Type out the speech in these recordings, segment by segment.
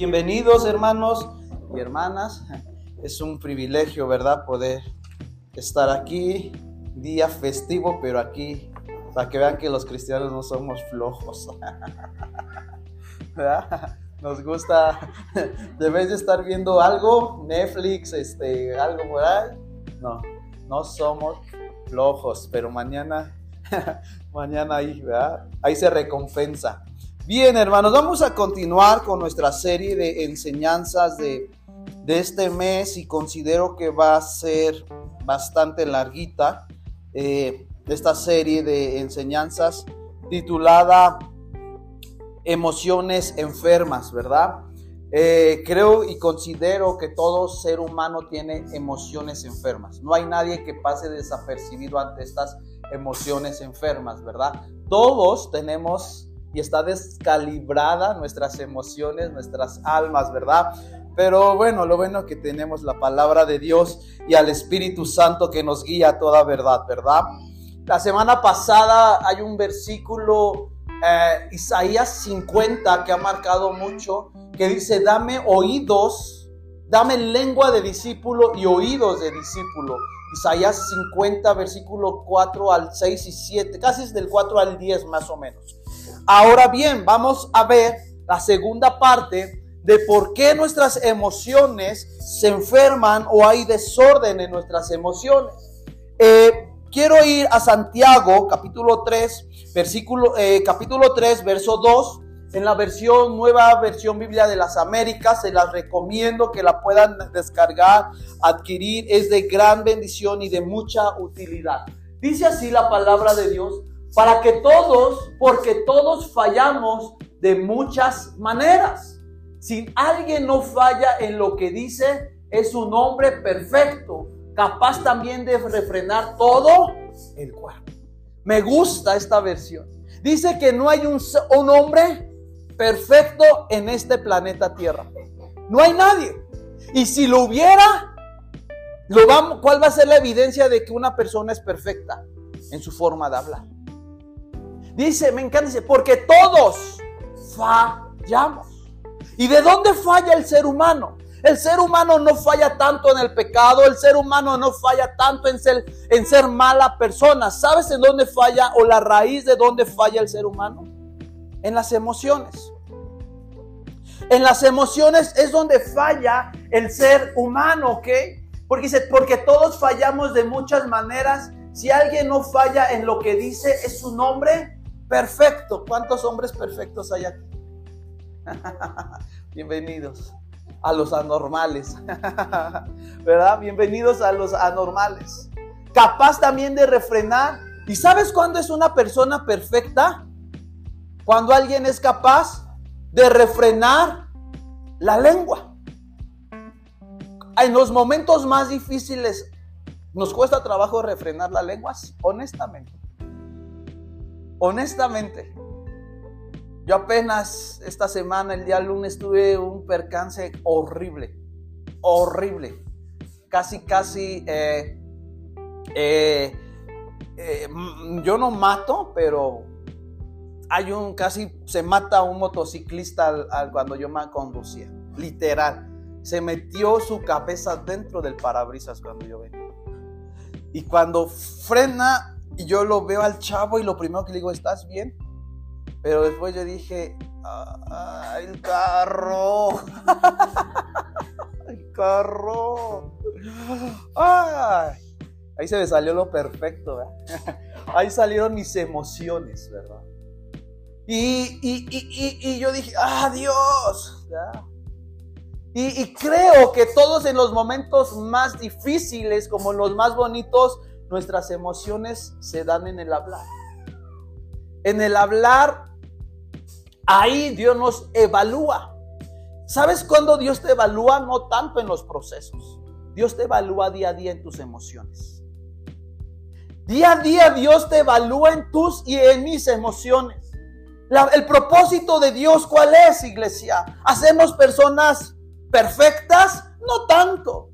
Bienvenidos hermanos y hermanas. Es un privilegio, ¿verdad? Poder estar aquí, día festivo, pero aquí, para que vean que los cristianos no somos flojos. ¿Verdad? Nos gusta, de vez de estar viendo algo, Netflix, este, algo por ahí, no, no somos flojos, pero mañana, mañana ahí, ¿verdad? Ahí se recompensa. Bien, hermanos, vamos a continuar con nuestra serie de enseñanzas de, este mes y considero que va a ser bastante larguita eh, esta serie de enseñanzas titulada Emociones enfermas, ¿verdad? Eh, creo y considero que todo ser humano tiene emociones enfermas. No hay nadie que pase desapercibido ante estas emociones enfermas, ¿verdad? Todos tenemos y está descalibrada nuestras emociones, nuestras almas, ¿verdad? Pero bueno, lo bueno que tenemos la palabra de Dios y al Espíritu Santo que nos guía a toda verdad, ¿verdad? La semana pasada hay un versículo, eh, Isaías 50, que ha marcado mucho, que dice, dame oídos, dame lengua de discípulo y oídos de discípulo. Isaías 50, versículo 4 al 6 y 7, casi es del 4 al 10 más o menos. Ahora bien, vamos a ver la segunda parte de por qué nuestras emociones se enferman o hay desorden en nuestras emociones. Eh, quiero ir a Santiago, capítulo 3, versículo, eh, capítulo 3, verso 2. En la versión, nueva versión Biblia de las Américas, se las recomiendo que la puedan descargar, adquirir. Es de gran bendición y de mucha utilidad. Dice así la palabra de Dios para que todos, porque todos fallamos de muchas maneras. Si alguien no falla en lo que dice, es un hombre perfecto, capaz también de refrenar todo el cuerpo. Me gusta esta versión. Dice que no hay un, hombre perfecto en este planeta Tierra. No hay nadie. Y si lo hubiera, lo ¿cuál va a ser la evidencia de que una persona es perfecta? En su forma de hablar. Dice, me encanta, dice, porque todos fallamos. ¿Y de dónde falla el ser humano? El ser humano no falla tanto en el pecado, el ser humano no falla tanto en ser, en ser mala persona. ¿Sabes en dónde falla o la raíz de dónde falla el ser humano? En las emociones. En las emociones es donde falla el ser humano, ¿ok? Porque dice, porque todos fallamos de muchas maneras. Si alguien no falla en lo que dice, es un hombre perfecto. ¿Cuántos hombres perfectos hay aquí? Bienvenidos a los anormales. ¿Verdad? Bienvenidos a los anormales. Capaz también de refrenar. ¿Y sabes cuándo es una persona perfecta? Cuando alguien es capaz de refrenar la lengua. En los momentos más difíciles nos cuesta trabajo refrenar la lengua, honestamente honestamente, yo apenas esta semana, el día lunes, tuve un percance horrible, horrible. Casi, casi, eh, eh, eh, yo no mato, pero hay un, casi se mata un motociclista cuando yo me conducía, literal. Se metió su cabeza dentro del parabrisas cuando yo venía. Y cuando frena, y yo lo veo al chavo y lo primero que le digo, ¿estás bien? Pero después yo dije, ¡ay, el carro! ¡El carro! Ahí se me salió lo perfecto, ¿verdad? Ahí salieron mis emociones, ¿verdad? Y, y, y, y yo dije, ¡ah, Dios! Y, creo que todos en los momentos más difíciles, como en los más bonitos, nuestras emociones se dan en el hablar. En el hablar, ahí Dios nos evalúa. ¿Sabes cuándo Dios te evalúa? No tanto en los procesos. Dios te evalúa día a día en tus emociones. Día a día Dios te evalúa en tus y en mis emociones. el propósito de Dios, ¿cuál es, iglesia? ¿Hacemos personas perfectas? No tanto.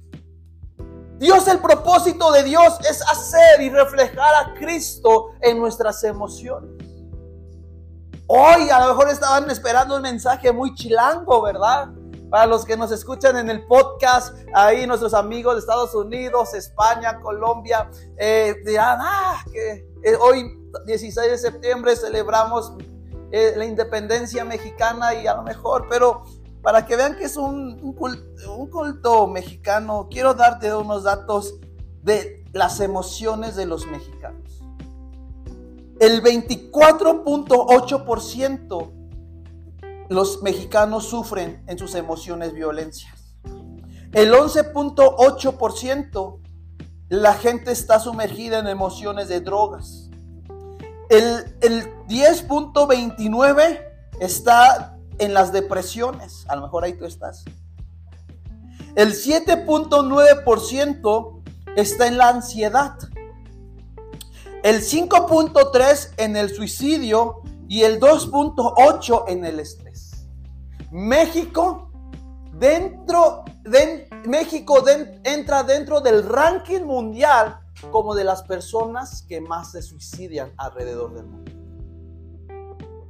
Dios, el propósito de Dios es hacer y reflejar a Cristo en nuestras emociones. Hoy a lo mejor estaban esperando un mensaje muy chilango, ¿verdad? Para los que nos escuchan en el podcast, ahí nuestros amigos de Estados Unidos, España, Colombia, eh, dirán, ah, que eh, hoy 16 de septiembre celebramos eh, la independencia mexicana y a lo mejor, pero para que vean que es un, culto, mexicano, quiero darte unos datos de las emociones de los mexicanos. El 24.8% los mexicanos sufren en sus emociones violencias. El 11.8% la gente está sumergida en emociones de drogas. El, el 10.29 está en las depresiones. A lo mejor ahí tú estás. El 7.9% está en la ansiedad. El 5.3 en el suicidio y el 2.8 en el estrés. México dentro de México entra dentro del ranking mundial como de las personas que más se suicidian alrededor del mundo.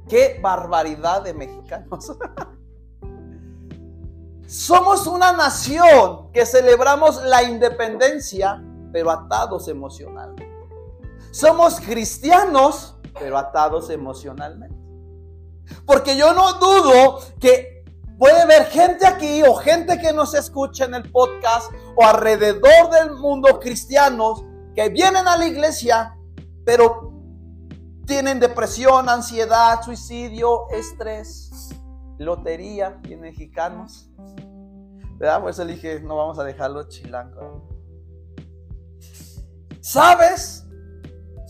Qué barbaridad de mexicanos. Somos una nación que celebramos la independencia, pero atados emocionalmente. Somos cristianos, pero atados emocionalmente. Porque yo no dudo que puede haber gente aquí o gente que nos escucha en el podcast o alrededor del mundo cristianos que vienen a la iglesia, pero tienen depresión, ansiedad, suicidio, estrés, lotería y mexicanos. ¿Verdad? Por eso dije, no vamos a dejarlo chilango. ¿Sabes?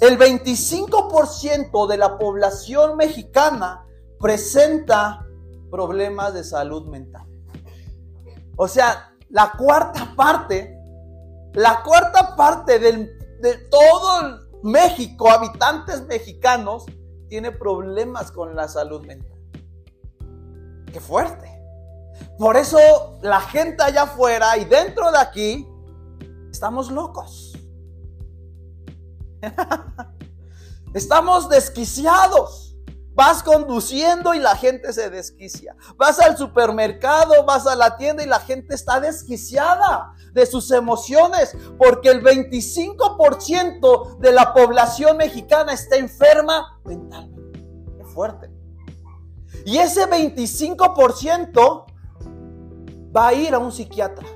El 25% de la población mexicana presenta problemas de salud mental. O sea, la cuarta parte, la cuarta parte del, de todo México, habitantes mexicanos, tiene problemas con la salud mental. Qué fuerte. Por eso la gente allá afuera y dentro de aquí estamos locos. estamos desquiciados. Vas conduciendo y la gente se desquicia. Vas al supermercado, vas a la tienda y la gente está desquiciada de sus emociones porque el 25% de la población mexicana está enferma mentalmente. Qué fuerte. Y ese 25% va a ir a un psiquiatra.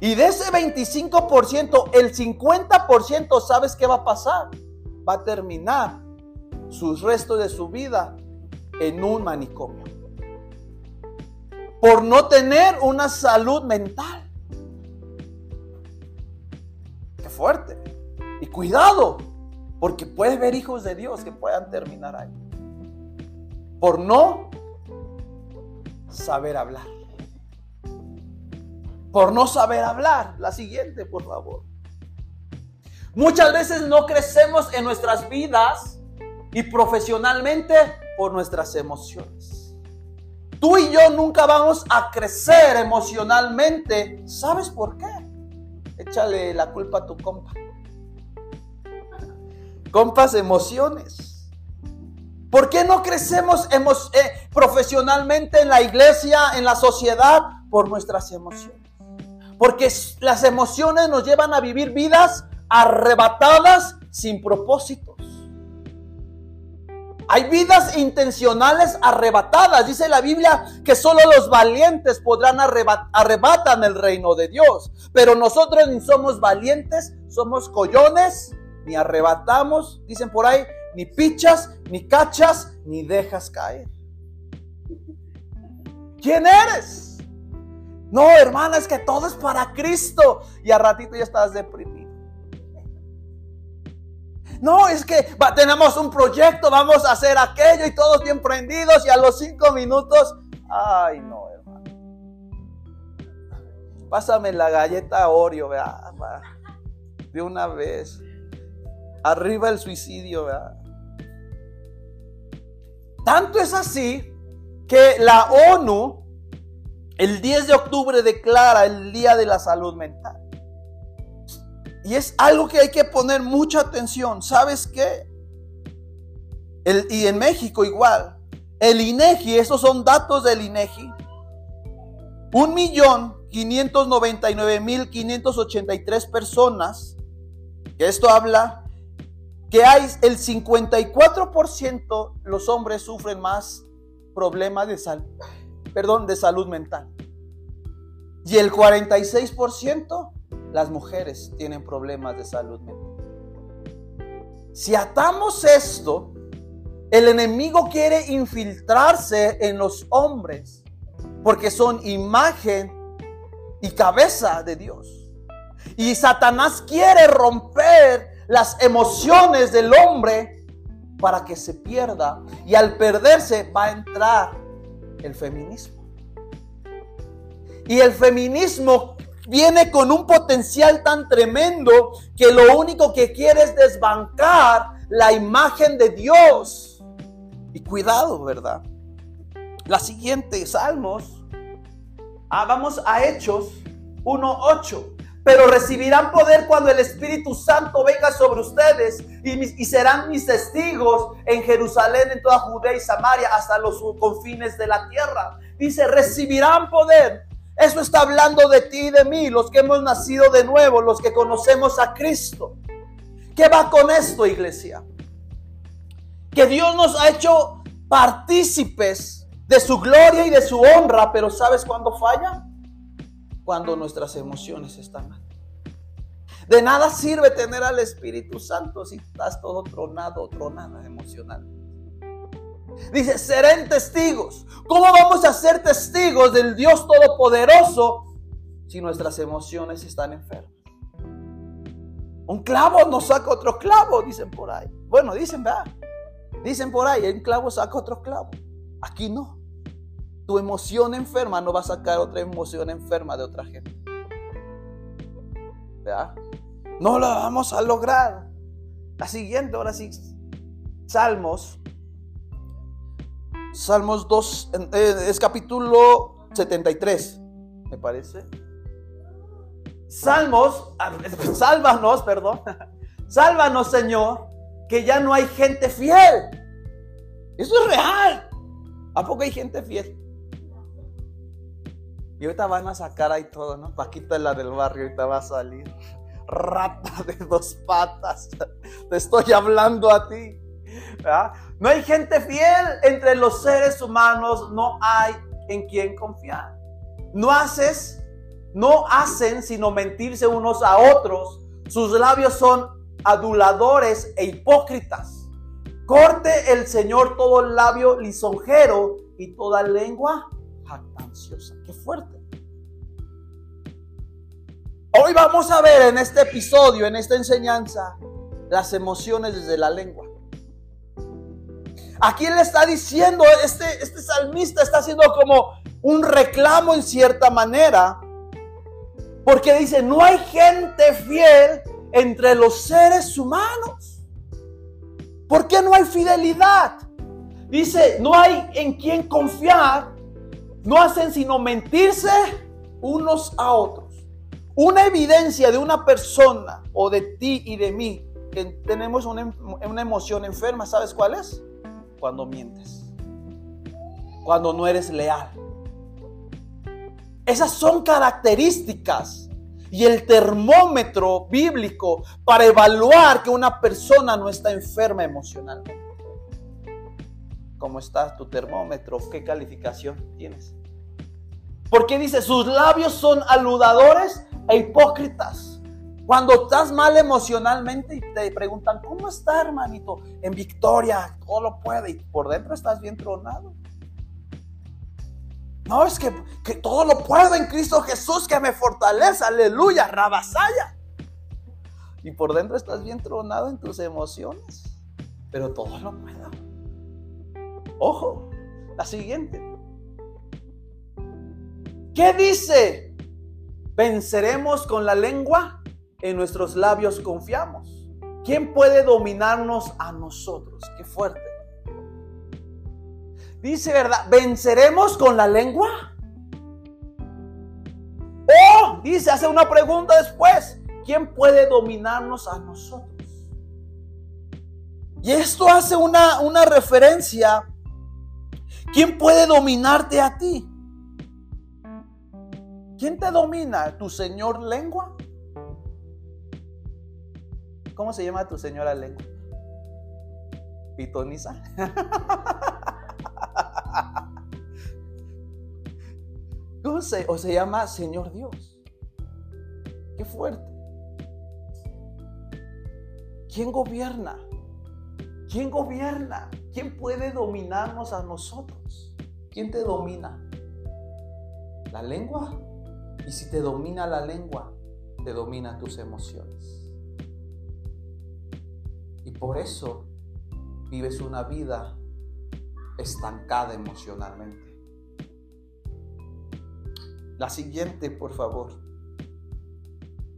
Y de ese 25%, el 50%, ¿sabes qué va a pasar? Va a terminar sus restos de su vida en un manicomio. Por no tener una salud mental. Qué fuerte. Y cuidado, porque puede haber hijos de Dios que puedan terminar ahí. Por no saber hablar. Por no saber hablar. La siguiente, por favor. Muchas veces no crecemos en nuestras vidas y profesionalmente por nuestras emociones. Tú y yo nunca vamos a crecer emocionalmente. ¿Sabes por qué? Échale la culpa a tu compa. Compas, emociones. ¿Por qué no crecemos eh, profesionalmente en la iglesia, en la sociedad? Por nuestras emociones. Porque las emociones nos llevan a vivir vidas arrebatadas sin propósitos. Hay vidas intencionales arrebatadas. Dice la Biblia que solo los valientes podrán arrebatan el reino de Dios. Pero nosotros ni somos valientes, somos collones, ni arrebatamos, dicen por ahí, ni pichas, ni cachas, ni dejas caer. ¿Quién eres? No, hermana, es que todo es para Cristo. Y a ratito ya estás deprimido. No, es que tenemos un proyecto, vamos a hacer aquello y todos bien prendidos y a los cinco minutos, ay no, hermano. Pásame la galleta Oreo, vea, de una vez. Arriba el suicidio, vea. Tanto es así que la ONU el 10 de octubre declara el Día de la Salud Mental. Y es algo que hay que poner mucha atención. ¿Sabes qué? Y en México igual. El INEGI, esos son datos del INEGI. 1.599.583 personas, que esto habla que hay el 54% los hombres sufren más problemas de salud, perdón, de salud mental. Y el 46% las mujeres tienen problemas de salud mental. Si atamos esto, el enemigo quiere infiltrarse en los hombres porque son imagen y cabeza de Dios. Y Satanás quiere romper las emociones del hombre para que se pierda. Y al perderse va a entrar el feminismo. Y el feminismo viene con un potencial tan tremendo que lo único que quiere es desbancar la imagen de Dios. Y cuidado, ¿verdad? La siguiente, Salmos. Ah, vamos a Hechos 1.8. Pero recibirán poder cuando el Espíritu Santo venga sobre ustedes y, y, serán mis testigos en Jerusalén, en toda Judea y Samaria, hasta los confines de la tierra. Dice, recibirán poder eso está hablando de ti y de mí, los que hemos nacido de nuevo, los que conocemos a Cristo. ¿Qué va con esto, iglesia? Que Dios nos ha hecho partícipes de su gloria y de su honra, pero ¿sabes cuándo falla? Cuando nuestras emociones están mal. De nada sirve tener al Espíritu Santo si estás todo tronado, tronada emocionalmente. Dice, serán testigos. ¿Cómo vamos a ser testigos del Dios Todopoderoso si nuestras emociones están enfermas? Un clavo no saca otro clavo, dicen por ahí. Bueno, dicen, ¿verdad? Dicen por ahí, un clavo saca otro clavo. Aquí no. Tu emoción enferma no va a sacar otra emoción enferma de otra gente. ¿Verdad? No lo vamos a lograr. La siguiente, ahora sí. Salmos Salmos 2, eh, es capítulo 73, me parece. Salmos, sálvanos, perdón. Sálvanos, Señor, que ya no hay gente fiel. Eso es real. ¿A poco hay gente fiel? Y ahorita van a sacar ahí todo, ¿no? Paquita la del barrio, ahorita va a salir. Rata de dos patas. Te estoy hablando a ti. No hay gente fiel entre los seres humanos, no hay en quien confiar. No haces, no hacen sino mentirse unos a otros. Sus labios son aduladores e hipócritas. Corte el Señor todo el labio lisonjero y toda lengua jactanciosa. Qué fuerte. Hoy vamos a ver en este episodio, en esta enseñanza, las emociones desde la lengua. Aquí le está diciendo, este, este salmista está haciendo como un reclamo en cierta manera, porque dice, no hay gente fiel entre los seres humanos. ¿Por qué no hay fidelidad? Dice, no hay en quien confiar, no hacen sino mentirse unos a otros. Una evidencia de una persona o de ti y de mí que tenemos una, una emoción enferma, ¿sabes cuál es? Cuando mientes, cuando no eres leal. Esas son características y el termómetro bíblico para evaluar que una persona no está enferma emocionalmente. ¿Cómo está tu termómetro? ¿Qué calificación tienes? Porque dice, sus labios son aludadores e hipócritas. Cuando estás mal emocionalmente y te preguntan, ¿cómo está hermanito? En victoria, todo lo puede y por dentro estás bien tronado. No, es que, que todo lo puedo en Cristo Jesús que me fortalece, aleluya, rabasaya. Y por dentro estás bien tronado en tus emociones, pero todo lo puedo. Ojo, la siguiente. ¿Qué dice? ¿Venceremos con la lengua? En nuestros labios confiamos. ¿Quién puede dominarnos a nosotros? Qué fuerte. Dice, ¿verdad? ¿Venceremos con la lengua? O, dice, hace una pregunta después. ¿Quién puede dominarnos a nosotros? Y esto hace una, una referencia. ¿Quién puede dominarte a ti? ¿Quién te domina? ¿Tu señor lengua? ¿Cómo se llama tu señora lengua? ¿Pitoniza? ¿Cómo se, o se llama Señor Dios? Qué fuerte. ¿Quién gobierna? ¿Quién gobierna? ¿Quién puede dominarnos a nosotros? ¿Quién te domina? ¿La lengua? Y si te domina la lengua, te domina tus emociones. Y por eso vives una vida estancada emocionalmente. La siguiente, por favor.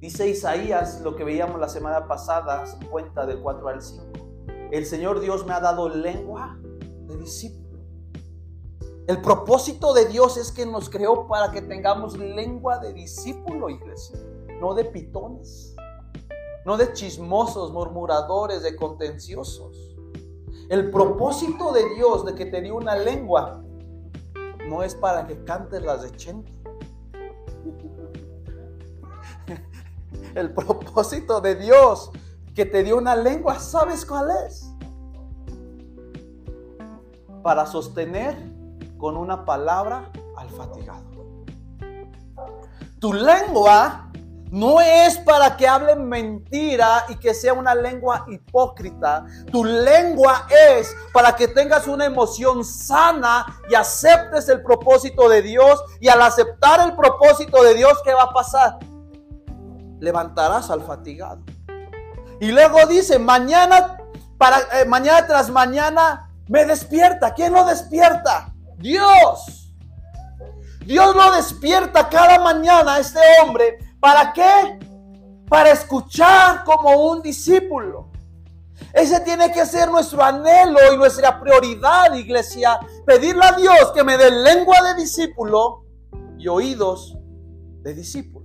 Dice Isaías, lo que veíamos la semana pasada, 50 del 4 al 5. El Señor Dios me ha dado lengua de discípulo. El propósito de Dios es que nos creó para que tengamos lengua de discípulo, iglesia, no de pitones, no de chismosos, murmuradores, de contenciosos. El propósito de Dios de que te dio una lengua no es para que cantes las de Chente. El propósito de Dios que te dio una lengua, ¿sabes cuál es? Para sostener con una palabra al fatigado. Tu lengua no es para que hablen mentira y que sea una lengua hipócrita. Tu lengua es para que tengas una emoción sana y aceptes el propósito de Dios. Y al aceptar el propósito de Dios, ¿qué va a pasar? Levantarás al fatigado. Y luego dice, mañana, para, eh, mañana tras mañana me despierta. ¿Quién lo despierta? Dios. Dios lo despierta cada mañana este hombre ¿Para qué? Para escuchar como un discípulo. Ese tiene que ser nuestro anhelo y nuestra prioridad, iglesia. Pedirle a Dios que me dé lengua de discípulo y oídos de discípulo.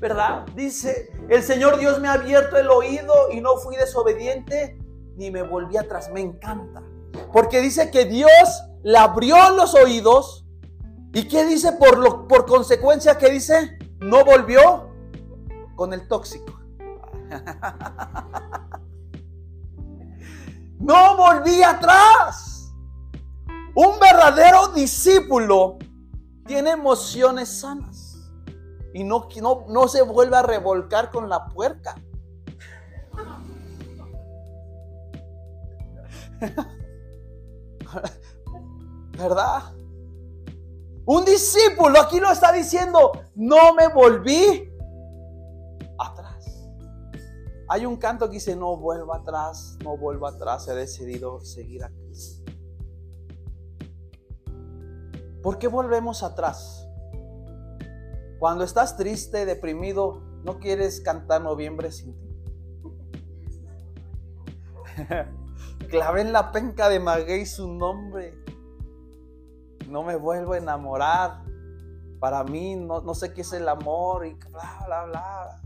¿Verdad? Dice, el Señor Dios me ha abierto el oído y no fui desobediente ni me volví atrás. Me encanta. Porque dice que Dios le abrió los oídos ¿Y qué dice por, lo, por consecuencia? ¿Qué dice? No volvió con el tóxico. No volví atrás. Un verdadero discípulo tiene emociones sanas y no, no, no se vuelve a revolcar con la puerca. ¿Verdad? Un discípulo aquí lo está diciendo, no me volví atrás. Hay un canto que dice, no vuelvo atrás, no vuelvo atrás, he decidido seguir a Cristo. ¿Por qué volvemos atrás? Cuando estás triste, deprimido, no quieres cantar noviembre sin ti. Clavé en la penca de Maguey su nombre no me vuelvo a enamorar. Para mí no, sé qué es el amor y bla, bla, bla.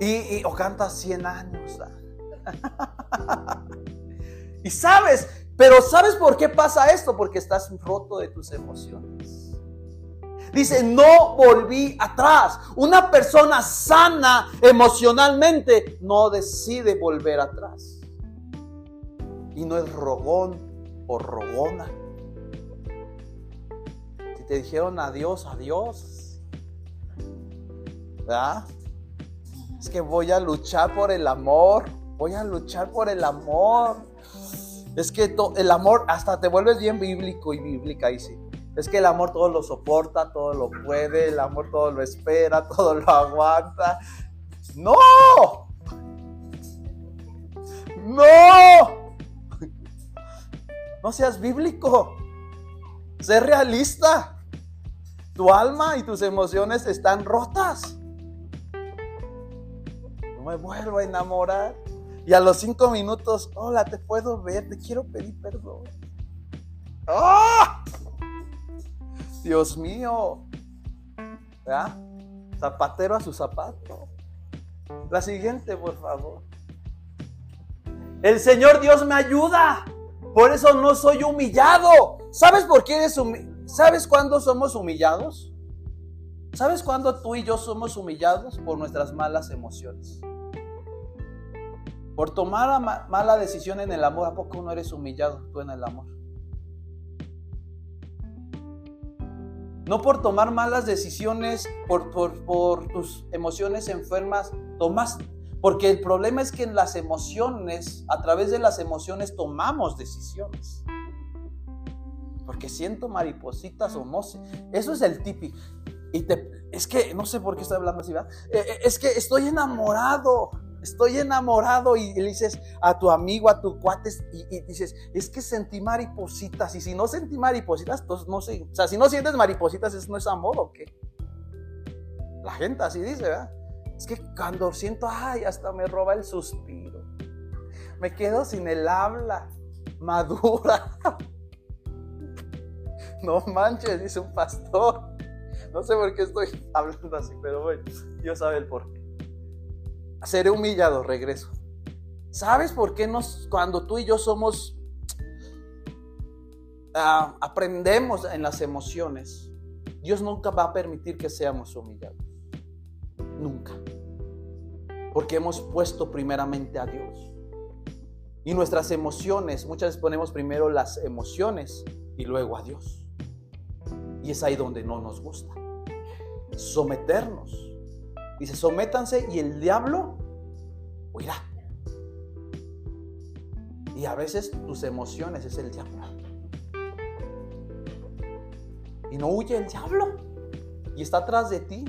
Y, o canta 100 años. y sabes, pero ¿sabes por qué pasa esto? Porque estás roto de tus emociones. Dice, no volví atrás. Una persona sana emocionalmente no decide volver atrás. Y no es rogón, o rogona. Si te dijeron adiós, adiós. ¿Verdad? Es que voy a luchar por el amor. Voy a luchar por el amor. Es que el amor hasta te vuelves bien bíblico y bíblica y sí. Es que el amor todo lo soporta, todo lo puede, el amor todo lo espera, todo lo aguanta. No. No. No seas bíblico. Sé realista. Tu alma y tus emociones están rotas. No me vuelvo a enamorar. Y a los cinco minutos, hola, te puedo ver, te quiero pedir perdón. ¡Ah! Dios mío. ¿Verdad? Zapatero a su zapato. La siguiente, por favor. El Señor Dios me ayuda. Por eso no soy humillado. ¿Sabes por qué eres humillado? ¿Sabes cuándo somos humillados? ¿Sabes cuándo tú y yo somos humillados por nuestras malas emociones? Por tomar mala decisión en el amor, ¿a poco no eres humillado tú en el amor? No por tomar malas decisiones, por, por, tus emociones enfermas, tomas, porque el problema es que en las emociones, a través de las emociones tomamos decisiones. Porque siento maripositas o no sé. Eso es el típico. Y te, es que, no sé por qué estoy hablando así, ¿verdad? Eh, eh, es que estoy enamorado estoy enamorado y le dices a tu amigo, a tu cuates y, dices, es que sentí maripositas y si no sentí maripositas, entonces no sé, o sea, si no sientes maripositas, ¿eso no es amor o qué? La gente así dice, ¿verdad? Es que cuando siento, ay, hasta me roba el suspiro, me quedo sin el habla, madura. No manches, dice un pastor. No sé por qué estoy hablando así, pero bueno, Dios sabe el por qué seré humillado, regreso. ¿Sabes por qué nos, cuando tú y yo somos, ah, aprendemos en las emociones, Dios nunca va a permitir que seamos humillados? Nunca. Porque hemos puesto primeramente a Dios. Y nuestras emociones, muchas veces ponemos primero las emociones y luego a Dios. Y es ahí donde no nos gusta. Someternos Dice, sométanse y el diablo huirá. Y a veces tus emociones es el diablo. Y no huye el diablo. Y está atrás de ti.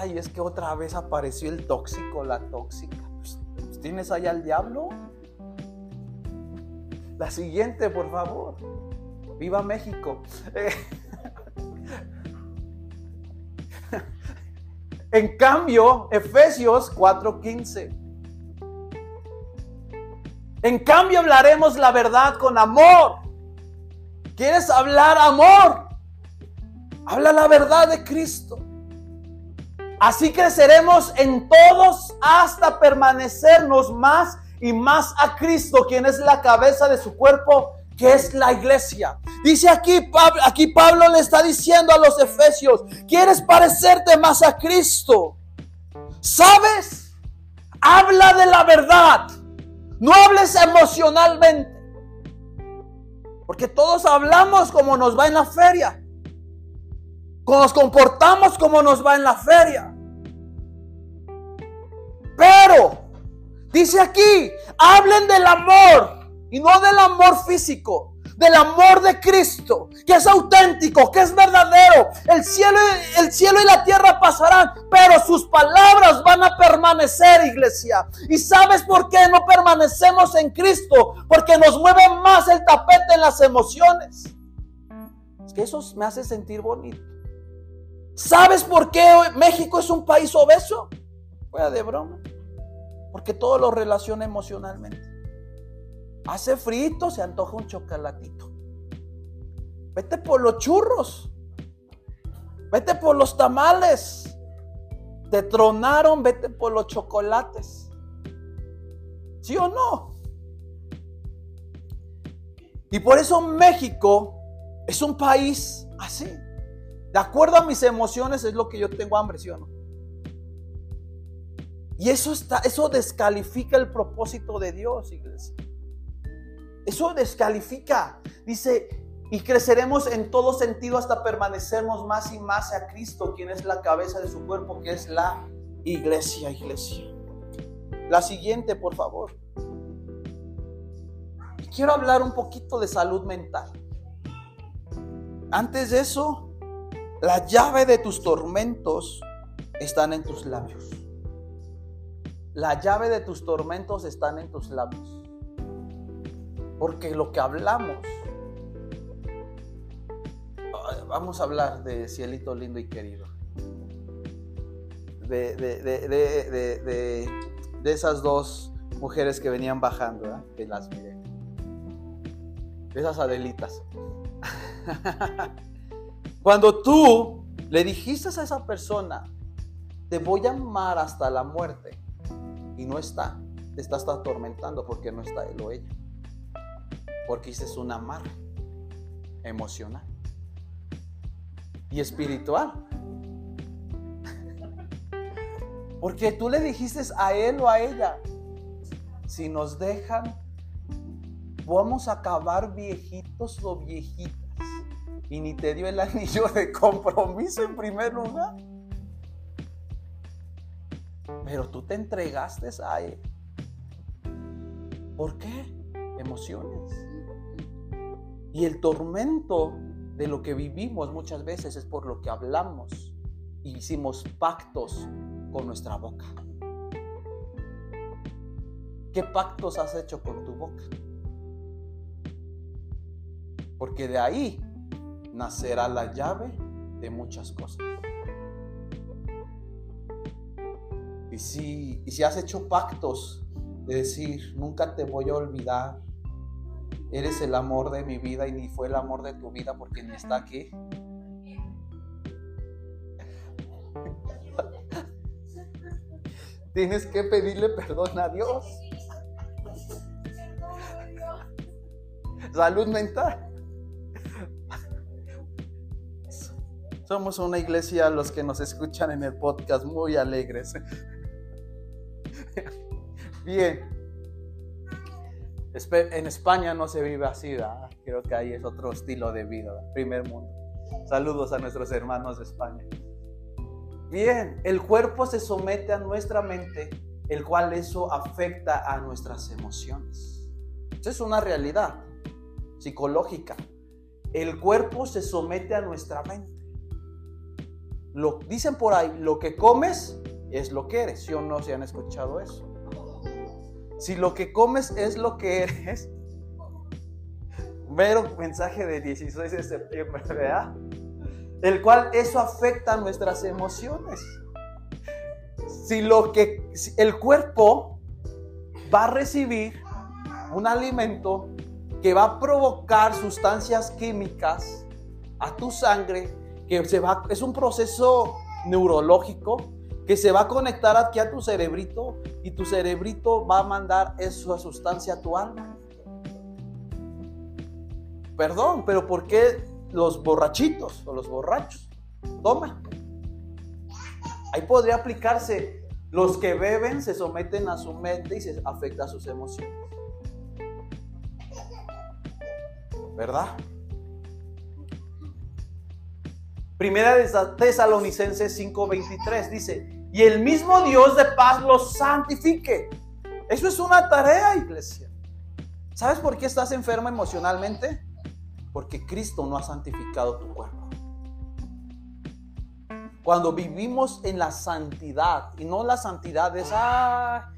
Ay, es que otra vez apareció el tóxico, la tóxica. Pues, pues, ¿Tienes allá al diablo? La siguiente, por favor. Viva México. En cambio, Efesios 4:15. En cambio, hablaremos la verdad con amor. ¿Quieres hablar amor? Habla la verdad de Cristo. Así creceremos en todos hasta permanecernos más y más a Cristo, quien es la cabeza de su cuerpo, que es la iglesia. Dice aquí Pablo, aquí Pablo le está diciendo a los efesios, ¿quieres parecerte más a Cristo? ¿Sabes? Habla de la verdad. No hables emocionalmente. Porque todos hablamos como nos va en la feria. Nos comportamos como nos va en la feria. Pero, dice aquí, hablen del amor y no del amor físico, del amor de Cristo, que es auténtico, que es verdadero. El cielo, el cielo y la tierra pasarán, pero sus palabras van a permanecer, iglesia. ¿Y sabes por qué no permanecemos en Cristo? Porque nos mueve más el tapete en las emociones. Es que eso me hace sentir bonito. ¿Sabes por qué México es un país obeso? Fuera de broma. Porque todo lo relaciona emocionalmente. Hace frito, se antoja un chocolatito. Vete por los churros. Vete por los tamales. Te tronaron, vete por los chocolates. ¿Sí o no? Y por eso México es un país así. De acuerdo a mis emociones es lo que yo tengo hambre, ¿sí o no? Y eso está, eso descalifica el propósito de Dios, iglesia. Eso descalifica. Dice, y creceremos en todo sentido hasta permanecernos más y más a Cristo, quien es la cabeza de su cuerpo, que es la iglesia, iglesia. La siguiente, por favor. quiero hablar un poquito de salud mental. Antes de eso, la llave de tus tormentos están en tus labios. La llave de tus tormentos están en tus labios. Porque lo que hablamos, vamos a hablar de cielito lindo y querido. De, de, esas dos mujeres que venían bajando, que las miré. De esas adelitas. Cuando tú le dijiste a esa persona, te voy a amar hasta la muerte, y no está, te estás atormentando porque no está él o ella porque es un amarre. emocional y espiritual. Porque tú le dijiste a él o a ella, si nos dejan, vamos a acabar viejitos o viejitas. Y ni te dio el anillo de compromiso en primer lugar. Pero tú te entregaste a él. ¿Por qué? Emociones. Y el tormento de lo que vivimos muchas veces es por lo que hablamos y hicimos pactos con nuestra boca. ¿Qué pactos has hecho con tu boca? Porque de ahí nacerá la llave de muchas cosas. Y si, y si has hecho pactos de decir, nunca te voy a olvidar, eres el amor de mi vida y ni fue el amor de tu vida porque ni está aquí. Tienes que pedirle perdón a Dios. Salud mental. Somos una iglesia, los que nos escuchan en el podcast, muy alegres. Bien. En España no se vive así, ¿verdad? creo que ahí es otro estilo de vida, primer mundo. Saludos a nuestros hermanos de España. Bien, el cuerpo se somete a nuestra mente, el cual eso afecta a nuestras emociones. Esa es una realidad psicológica. El cuerpo se somete a nuestra mente. Lo dicen por ahí, lo que comes es lo que eres. ¿Sí o no se han escuchado eso? Si lo que comes es lo que eres, mero mensaje de 16 de septiembre, ¿verdad? El cual eso afecta nuestras emociones. Si lo que el cuerpo va a recibir un alimento que va a provocar sustancias químicas a tu sangre, que se va, es un proceso neurológico que se va a conectar aquí a tu cerebrito y tu cerebrito va a mandar esa sustancia a tu alma. Perdón, pero ¿por qué los borrachitos o los borrachos toman? Ahí podría aplicarse, los que beben se someten a su mente y se afecta a sus emociones. ¿Verdad? Primera de Tesalonicenses 5:23 dice, y el mismo Dios de paz los santifique. Eso es una tarea, iglesia. ¿Sabes por qué estás enferma emocionalmente? Porque Cristo no ha santificado tu cuerpo. Cuando vivimos en la santidad, y no la santidad es, ah,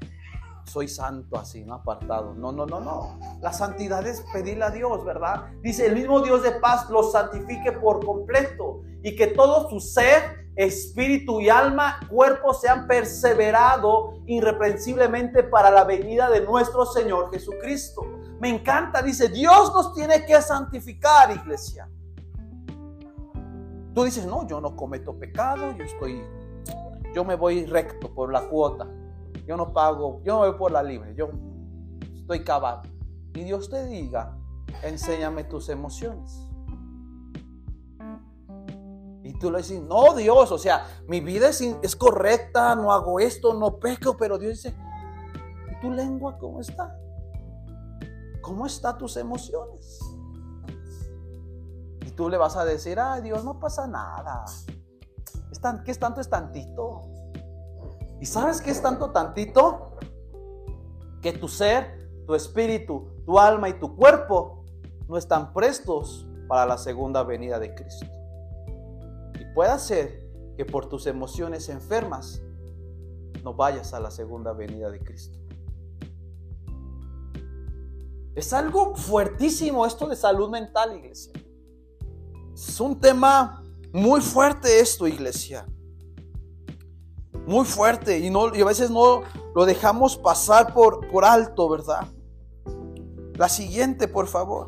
soy santo así, no apartado. No, no, no, no. La santidad es pedirle a Dios, ¿verdad? Dice, el mismo Dios de paz los santifique por completo y que todo su ser espíritu y alma, cuerpo sean perseverado irreprensiblemente para la venida de nuestro Señor Jesucristo. Me encanta, dice, Dios nos tiene que santificar, iglesia. Tú dices, no, yo no cometo pecado, yo estoy, yo me voy recto por la cuota, yo no pago, yo no voy por la libre, yo estoy cabal. Y Dios te diga, enséñame tus emociones. Y tú le dices, no Dios, o sea, mi vida es, es correcta, no hago esto, no peco, pero Dios dice, ¿y tu lengua cómo está? ¿Cómo están tus emociones? Y tú le vas a decir, ay Dios, no pasa nada. ¿Qué es tanto es tantito? ¿Y sabes qué es tanto tantito? Que tu ser, tu espíritu, tu alma y tu cuerpo no están prestos para la segunda venida de Cristo puede ser que por tus emociones enfermas no vayas a la segunda venida de Cristo. Es algo fuertísimo esto de salud mental, iglesia. Es un tema muy fuerte esto, iglesia. Muy fuerte y, no, y a veces no lo dejamos pasar por, por alto, ¿verdad? La siguiente, por favor.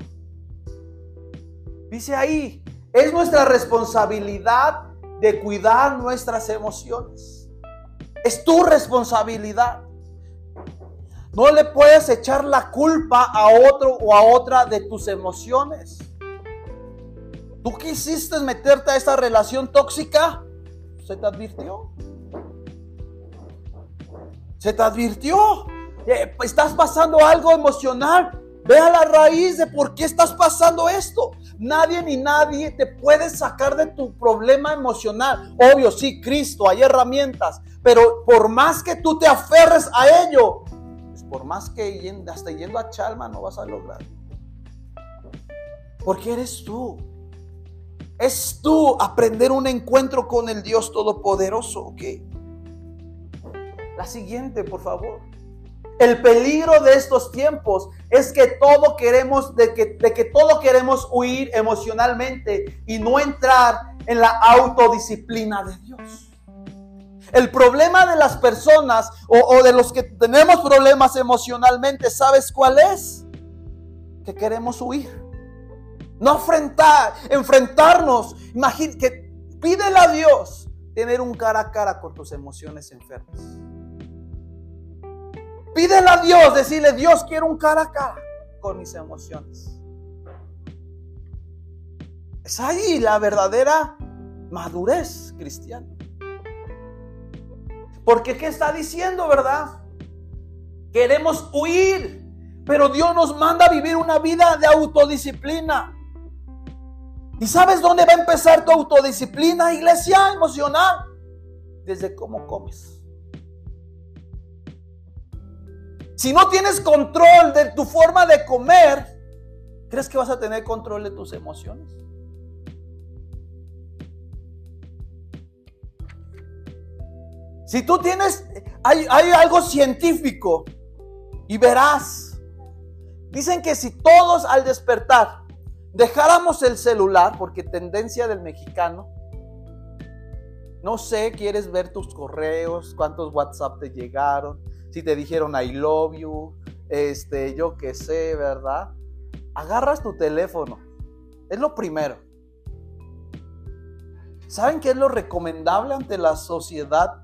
Dice ahí, es nuestra responsabilidad de cuidar nuestras emociones. Es tu responsabilidad. No le puedes echar la culpa a otro o a otra de tus emociones. ¿Tú quisiste meterte a esta relación tóxica? Se te advirtió. Se te advirtió. Eh, estás pasando algo emocional. Ve a la raíz de por qué estás pasando esto. Nadie ni nadie te puede sacar de tu problema emocional. Obvio, sí, Cristo, hay herramientas. Pero por más que tú te aferres a ello, pues por más que hasta yendo a Chalma no vas a lograr. Porque eres tú. Es tú aprender un encuentro con el Dios Todopoderoso, ¿ok? La siguiente, por favor. El peligro de estos tiempos es que todo queremos, de que, de que todo queremos huir emocionalmente y no entrar en la autodisciplina de Dios. El problema de las personas o, de los que tenemos problemas emocionalmente, ¿sabes cuál es? Que queremos huir. No enfrentar, enfrentarnos. Imagínate que pídele a Dios tener un cara a cara con tus emociones enfermas. Pídele a Dios, decirle, Dios, quiero un cara a cara con mis emociones. Es ahí la verdadera madurez cristiana. Porque ¿qué está diciendo, verdad? Queremos huir, pero Dios nos manda a vivir una vida de autodisciplina. ¿Y sabes dónde va a empezar tu autodisciplina, iglesia emocional? Desde cómo comes. Si no tienes control de tu forma de comer, ¿crees que vas a tener control de tus emociones? Si tú tienes, hay, algo científico y verás, dicen que si todos al despertar dejáramos el celular, porque tendencia del mexicano, no sé, quieres ver tus correos, cuántos WhatsApp te llegaron, si te dijeron I love you, este, yo qué sé, ¿verdad? Agarras tu teléfono. Es lo primero. ¿Saben qué es lo recomendable ante la sociedad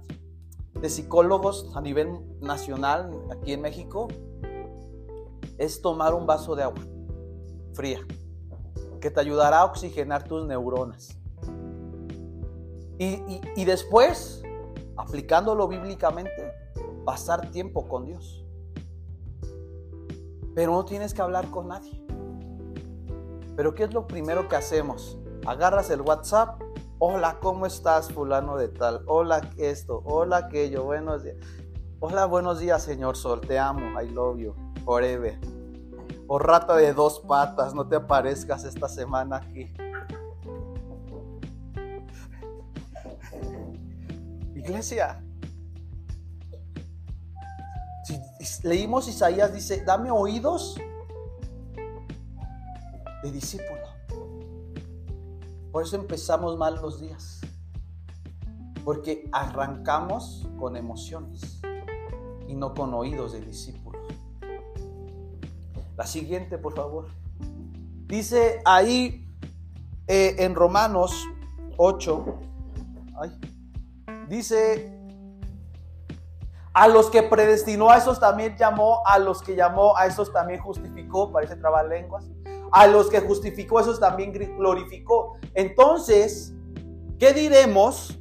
de psicólogos a nivel nacional aquí en México? Es tomar un vaso de agua fría que te ayudará a oxigenar tus neuronas. Y, y después, aplicándolo bíblicamente, pasar tiempo con Dios. Pero no tienes que hablar con nadie. Pero ¿qué es lo primero que hacemos? Agarras el WhatsApp. Hola, ¿cómo estás, fulano de tal? Hola, esto, hola, aquello, buenos días. Hola, buenos días, señor Sol, te amo, I love you, forever. O rata de dos patas, no te aparezcas esta semana aquí. Iglesia, leímos Isaías, dice, dame oídos de discípulo. Por eso empezamos mal los días. Porque arrancamos con emociones y no con oídos de discípulo. La siguiente, por favor. Dice ahí eh, en Romanos 8, dice a los que predestinó, a esos también llamó, a los que llamó, a esos también justificó, parece lenguas. A los que justificó, esos también glorificó. Entonces, ¿qué diremos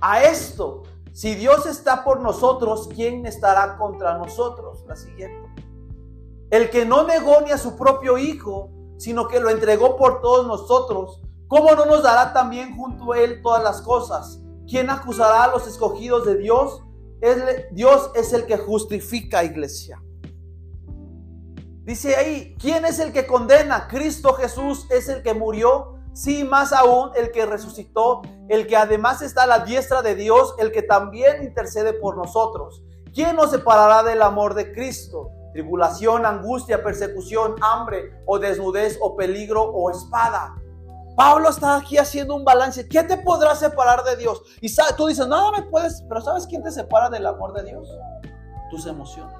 a esto? Si Dios está por nosotros, ¿quién estará contra nosotros? La siguiente. El que no negó ni a su propio Hijo, sino que lo entregó por todos nosotros, ¿cómo no nos dará también junto a Él todas las cosas? ¿Quién acusará a los escogidos de Dios? Dios es el que justifica, iglesia. Dice ahí, ¿quién es el que condena? Cristo Jesús es el que murió. Sí, más aún el que resucitó, el que además está a la diestra de Dios, el que también intercede por nosotros. ¿Quién nos separará del amor de Cristo? Tribulación, angustia, persecución, hambre o desnudez o peligro o espada. Pablo está aquí haciendo un balance. ¿Qué te podrá separar de Dios? Y tú dices, nada me puedes, pero ¿sabes quién te separa del amor de Dios? Tus emociones.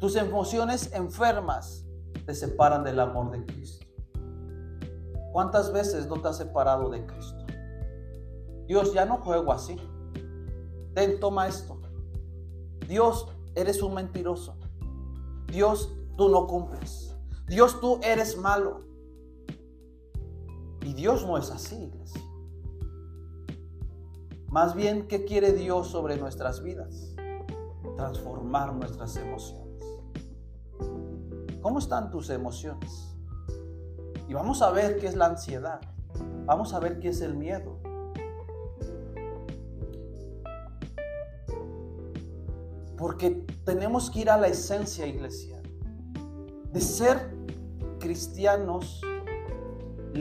Tus emociones enfermas te separan del amor de Cristo. ¿Cuántas veces no te has separado de Cristo? Dios, ya no juego así. Ten, toma esto. Dios, eres un mentiroso. Dios, tú no cumples. Dios, tú eres malo. Y Dios no es así, iglesia. Más bien, ¿qué quiere Dios sobre nuestras vidas? Transformar nuestras emociones. ¿Cómo están tus emociones? Y vamos a ver qué es la ansiedad. Vamos a ver qué es el miedo. Porque tenemos que ir a la esencia, iglesia, de ser cristianos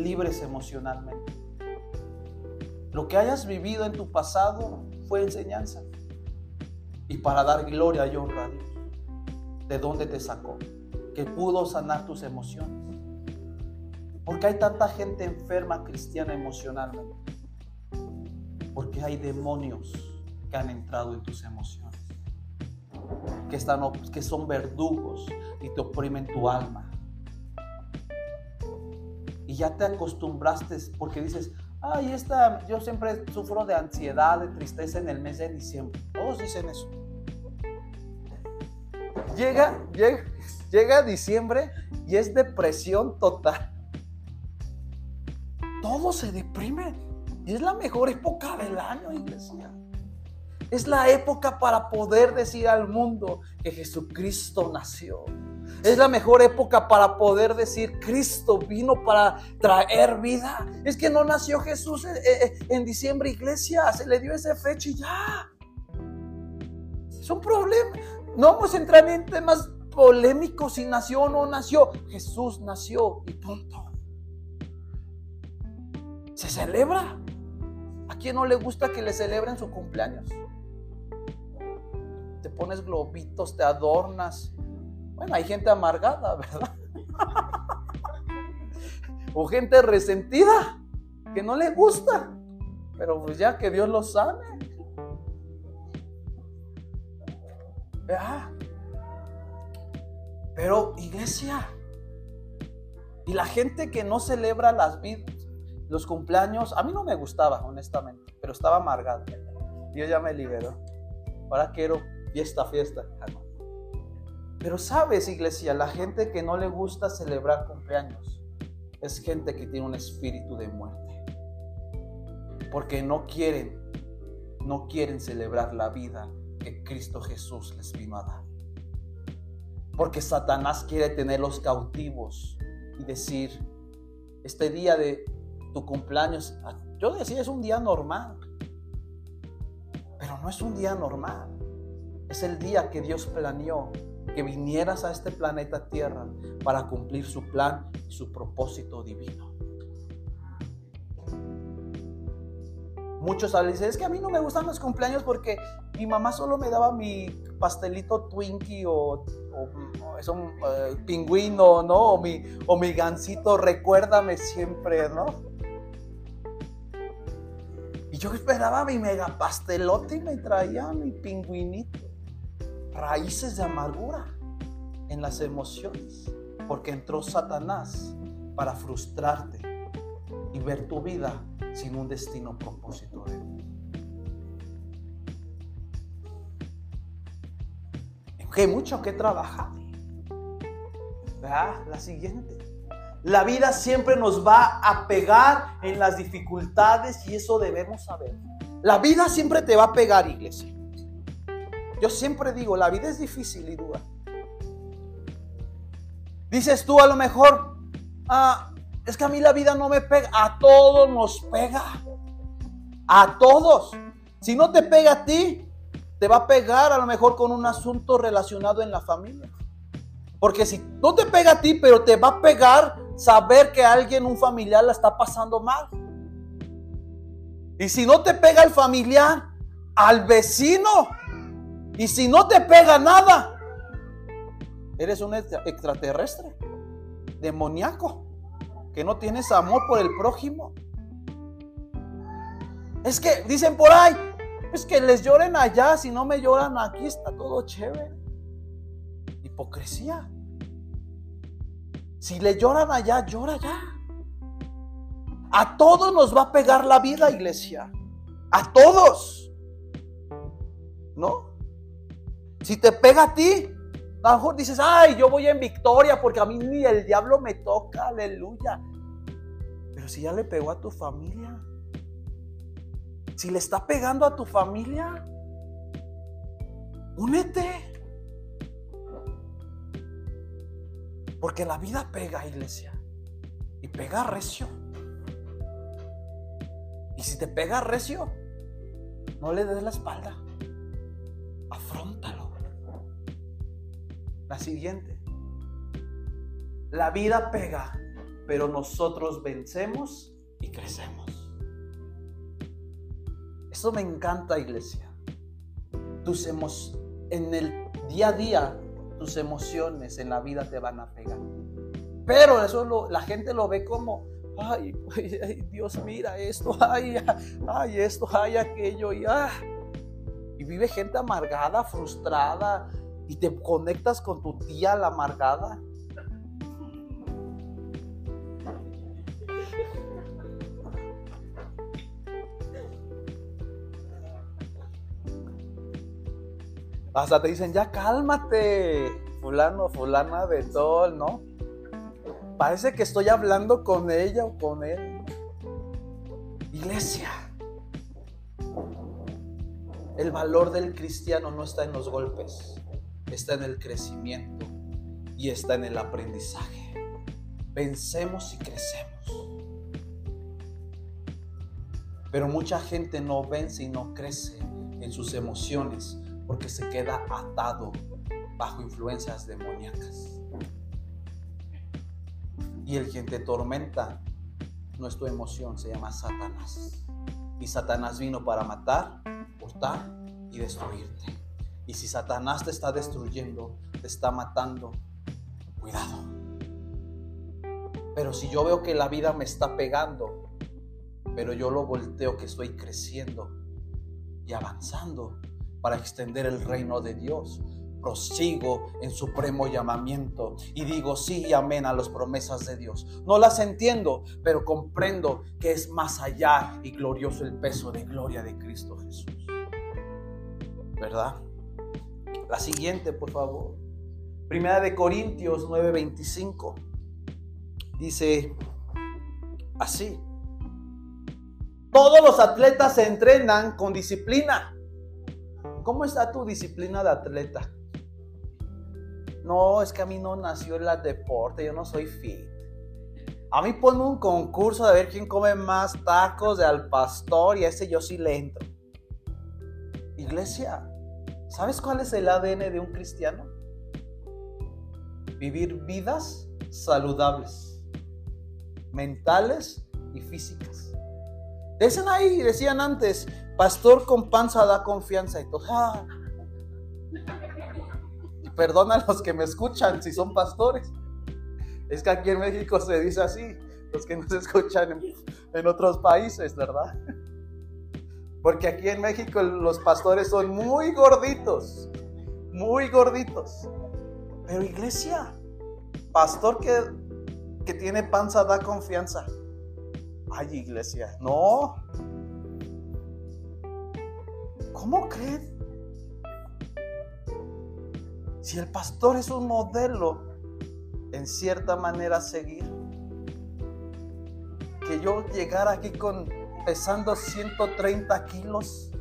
libres emocionalmente. Lo que hayas vivido en tu pasado fue enseñanza. Y para dar gloria y honra a Dios. ¿De dónde te sacó? Que pudo sanar tus emociones. Porque hay tanta gente enferma cristiana emocionalmente. Porque hay demonios que han entrado en tus emociones que, están, que son verdugos y te oprimen tu alma. Y ya te acostumbraste porque dices, ay, esta, yo siempre sufro de ansiedad, de tristeza en el mes de diciembre. Todos dicen eso. Llega, llega, llega diciembre y es depresión total. Todo se deprime. Y es la mejor época del año, iglesia. Es la época para poder decir al mundo que Jesucristo nació. Es la mejor época para poder decir, Cristo vino para traer vida. Es que no nació Jesús eh, eh, en, diciembre, iglesia. Se le dio esa fecha y ya. Es un problema. No vamos a entrar en temas polémicos si nació o no nació. Jesús nació y punto. Se celebra. ¿A quién no le gusta que le celebren su cumpleaños? te pones globitos, te adornas. Bueno, hay gente amargada, ¿verdad? o gente resentida que no le gusta. Pero pues ya que Dios lo sabe. Pero iglesia, y la gente que no celebra las vidas, los cumpleaños, a mí no me gustaba, honestamente, pero estaba amargado. Dios ya me liberó. Ahora quiero fiesta, fiesta. Pero sabes, iglesia, la gente que no le gusta celebrar cumpleaños es gente que tiene un espíritu de muerte. Porque no quieren, no quieren celebrar la vida que Cristo Jesús les vino a dar. Porque Satanás quiere tenerlos cautivos y decir, este día de tu cumpleaños, yo decía es un día normal, pero no es un día normal. Es el día que Dios planeó que vinieras a este planeta Tierra para cumplir su plan y su propósito divino. Muchos dicen, es que a mí no me gustan los cumpleaños porque mi mamá solo me daba mi pastelito Twinkie o, es un eh, pingüino, ¿no? O mi, o mi gansito, recuérdame siempre, ¿no? Y yo esperaba mi mega pastelote y me traía mi pingüinito raíces de amargura en las emociones, porque entró Satanás para frustrarte y ver tu vida sin un destino propósito de mucho que trabajar. La siguiente. La vida siempre nos va a pegar en las dificultades y eso debemos saber. La vida siempre te va a pegar, iglesia. Yo siempre digo, la vida es difícil y dura. Dices tú a lo mejor, ah, es que a mí la vida no me pega, a todos nos pega. A todos. Si no te pega a ti, te va a pegar a lo mejor con un asunto relacionado en la familia. Porque si no te pega a ti, pero te va a pegar saber que alguien, un familiar, la está pasando mal. Y si no te pega el familiar, al vecino y si no te pega nada, eres un extraterrestre, demoníaco, que no tienes amor por el prójimo. Es que dicen por ahí, es que les lloren allá, si no me lloran aquí está todo chévere. Hipocresía. Si le lloran allá, llora allá. A todos nos va a pegar la vida, iglesia. A todos. ¿No? Si te pega a ti, a lo mejor dices, ay, yo voy en victoria porque a mí ni el diablo me toca, aleluya. Pero si ya le pegó a tu familia, si le está pegando a tu familia, únete. Porque la vida pega, iglesia. Y pega recio. Y si te pega recio, no le des la espalda. Afrontalo. La siguiente. La vida pega, pero nosotros vencemos y crecemos. Eso me encanta, iglesia. Tus en el día a día, tus emociones en la vida te van a pegar. Pero eso la gente lo ve como, ay, Dios mira esto, ay, ay, esto, ay, aquello, y, ah. y vive gente amargada, frustrada, y te conectas con tu tía la amargada. Hasta te dicen, ya cálmate, fulano, fulana de todo, ¿no? Parece que estoy hablando con ella o con él. Iglesia, el valor del cristiano no está en los golpes, está en el crecimiento y está en el aprendizaje. Vencemos y crecemos. Pero mucha gente no vence y no crece en sus emociones porque se queda atado bajo influencias demoníacas. Y el quien te tormenta no es tu emoción, se llama Satanás. Y Satanás vino para matar, hurtar y destruirte. Y si Satanás te está destruyendo, te está matando, cuidado. Pero si yo veo que la vida me está pegando, pero yo lo volteo que estoy creciendo y avanzando, para extender el reino de Dios. Prosigo en supremo llamamiento y digo sí y amén a las promesas de Dios. No las entiendo, pero comprendo que es más allá y glorioso el peso de gloria de Cristo Jesús. ¿Verdad? La siguiente, por favor. Primera de Corintios 9:25. Dice así. Todos los atletas se entrenan con disciplina ¿Cómo está tu disciplina de atleta? No, es que a mí no nació el deporte, yo no soy fit. A mí pone un concurso de ver quién come más tacos de al pastor y a ese yo sí le entro. Iglesia, ¿sabes cuál es el ADN de un cristiano? Vivir vidas saludables, mentales y físicas. Dicen ahí, decían antes, Pastor con panza da confianza y todo. Y perdona a los que me escuchan si son pastores. Es que aquí en México se dice así, los que nos escuchan en, en otros países, ¿verdad? Porque aquí en México los pastores son muy gorditos, muy gorditos. Pero iglesia, pastor que, que tiene panza da confianza. Ay, iglesia, no. ¿Cómo creen? Si el pastor es un modelo, en cierta manera, seguir, que yo llegara aquí con pesando 130 kilos,